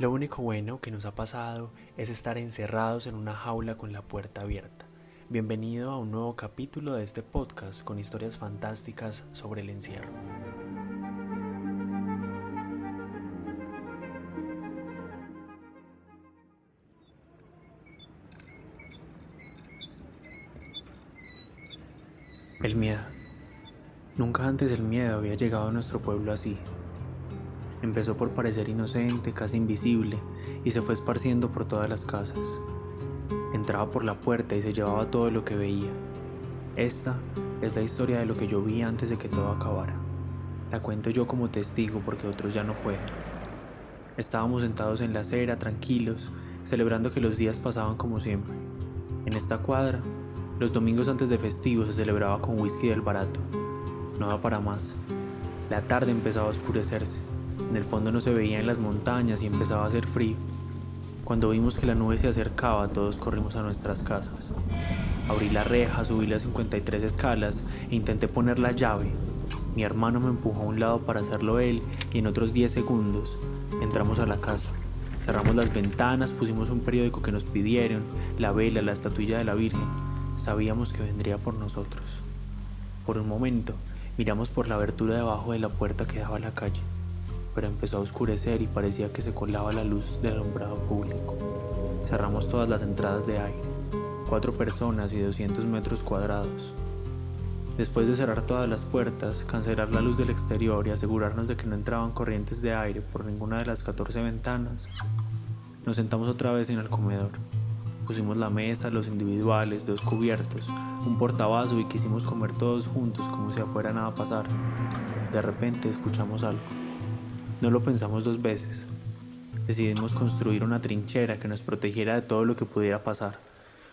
Lo único bueno que nos ha pasado es estar encerrados en una jaula con la puerta abierta. Bienvenido a un nuevo capítulo de este podcast con historias fantásticas sobre el encierro. El miedo. Nunca antes el miedo había llegado a nuestro pueblo así, Empezó por parecer inocente, casi invisible, y se fue esparciendo por todas las casas. Entraba por la puerta y se llevaba todo lo que veía. Esta es la historia de lo que yo vi antes de que todo acabara. La cuento yo como testigo porque otros ya no pueden. Estábamos sentados en la acera, tranquilos, celebrando que los días pasaban como siempre. En esta cuadra, los domingos antes de festivo se celebraba con whisky del barato. No da para más. La tarde empezaba a oscurecerse. En el fondo no se veían las montañas y empezaba a hacer frío. Cuando vimos que la nube se acercaba, todos corrimos a nuestras casas. Abrí la reja, subí las 53 escalas e intenté poner la llave. Mi hermano me empujó a un lado para hacerlo él y en otros 10 segundos entramos a la casa. Cerramos las ventanas, pusimos un periódico que nos pidieron, la vela, la estatuilla de la Virgen. Sabíamos que vendría por nosotros. Por un momento, miramos por la abertura debajo de la puerta que daba a la calle pero empezó a oscurecer y parecía que se colaba la luz del alumbrado público. Cerramos todas las entradas de aire, cuatro personas y 200 metros cuadrados. Después de cerrar todas las puertas, cancelar la luz del exterior y asegurarnos de que no entraban corrientes de aire por ninguna de las 14 ventanas, nos sentamos otra vez en el comedor. Pusimos la mesa, los individuales, dos cubiertos, un portabazo y quisimos comer todos juntos como si afuera nada pasara. De repente escuchamos algo. No lo pensamos dos veces. Decidimos construir una trinchera que nos protegiera de todo lo que pudiera pasar.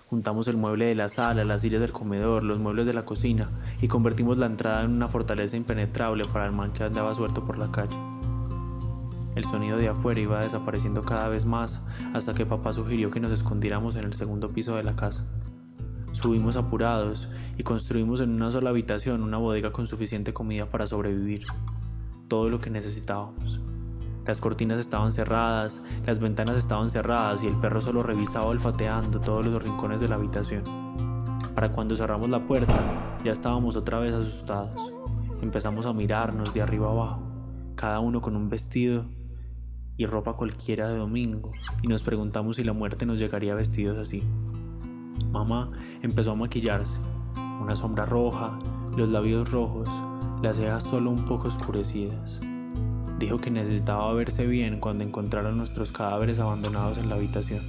Juntamos el mueble de la sala, las sillas del comedor, los muebles de la cocina y convertimos la entrada en una fortaleza impenetrable para el man que andaba suelto por la calle. El sonido de afuera iba desapareciendo cada vez más hasta que papá sugirió que nos escondiéramos en el segundo piso de la casa. Subimos apurados y construimos en una sola habitación una bodega con suficiente comida para sobrevivir todo lo que necesitábamos. Las cortinas estaban cerradas, las ventanas estaban cerradas y el perro solo revisaba olfateando todos los rincones de la habitación. Para cuando cerramos la puerta, ya estábamos otra vez asustados. Empezamos a mirarnos de arriba abajo, cada uno con un vestido y ropa cualquiera de domingo, y nos preguntamos si la muerte nos llegaría vestidos así. Mamá empezó a maquillarse, una sombra roja, los labios rojos, las cejas solo un poco oscurecidas. Dijo que necesitaba verse bien cuando encontraron nuestros cadáveres abandonados en la habitación.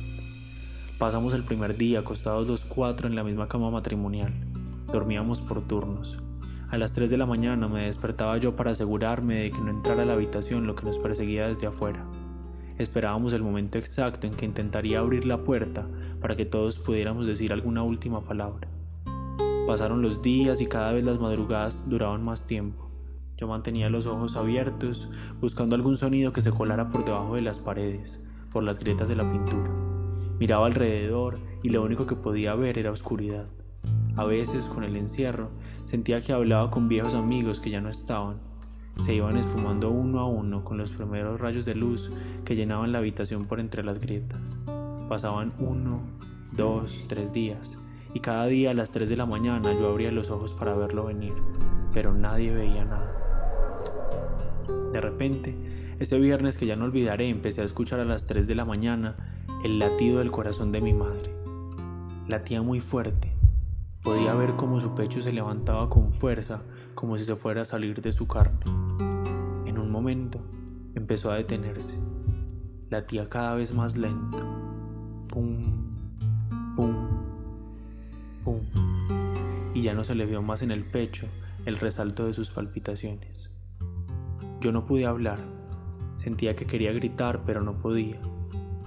Pasamos el primer día acostados los cuatro en la misma cama matrimonial. Dormíamos por turnos. A las 3 de la mañana me despertaba yo para asegurarme de que no entrara a la habitación lo que nos perseguía desde afuera. Esperábamos el momento exacto en que intentaría abrir la puerta para que todos pudiéramos decir alguna última palabra. Pasaron los días y cada vez las madrugadas duraban más tiempo. Yo mantenía los ojos abiertos, buscando algún sonido que se colara por debajo de las paredes, por las grietas de la pintura. Miraba alrededor y lo único que podía ver era oscuridad. A veces, con el encierro, sentía que hablaba con viejos amigos que ya no estaban. Se iban esfumando uno a uno con los primeros rayos de luz que llenaban la habitación por entre las grietas. Pasaban uno, dos, tres días y cada día a las 3 de la mañana yo abría los ojos para verlo venir, pero nadie veía nada. De repente, ese viernes que ya no olvidaré, empecé a escuchar a las 3 de la mañana el latido del corazón de mi madre. Latía muy fuerte. Podía ver cómo su pecho se levantaba con fuerza, como si se fuera a salir de su carne. En un momento, empezó a detenerse. Latía cada vez más lento. Pum, pum, y ya no se le vio más en el pecho el resalto de sus palpitaciones. Yo no pude hablar, sentía que quería gritar pero no podía.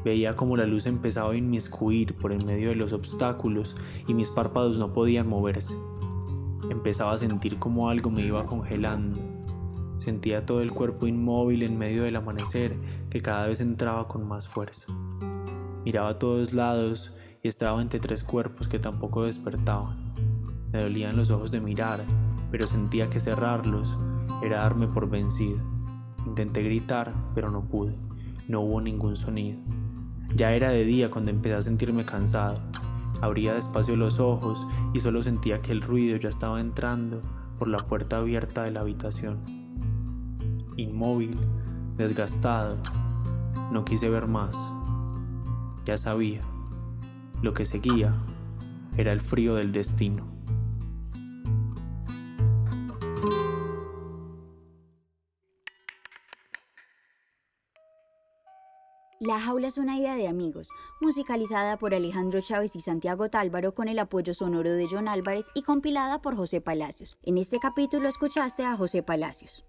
Veía como la luz empezaba a inmiscuir por en medio de los obstáculos y mis párpados no podían moverse. Empezaba a sentir como algo me iba congelando. Sentía todo el cuerpo inmóvil en medio del amanecer que cada vez entraba con más fuerza. Miraba a todos lados y estaba entre tres cuerpos que tampoco despertaban. Me dolían los ojos de mirar, pero sentía que cerrarlos era darme por vencido. Intenté gritar, pero no pude. No hubo ningún sonido. Ya era de día cuando empecé a sentirme cansado. Abría despacio los ojos y solo sentía que el ruido ya estaba entrando por la puerta abierta de la habitación. Inmóvil, desgastado, no quise ver más. Ya sabía, lo que seguía era el frío del destino. La jaula es una idea de amigos, musicalizada por Alejandro Chávez y Santiago Tálvaro con el apoyo sonoro de John Álvarez y compilada por José Palacios. En este capítulo escuchaste a José Palacios.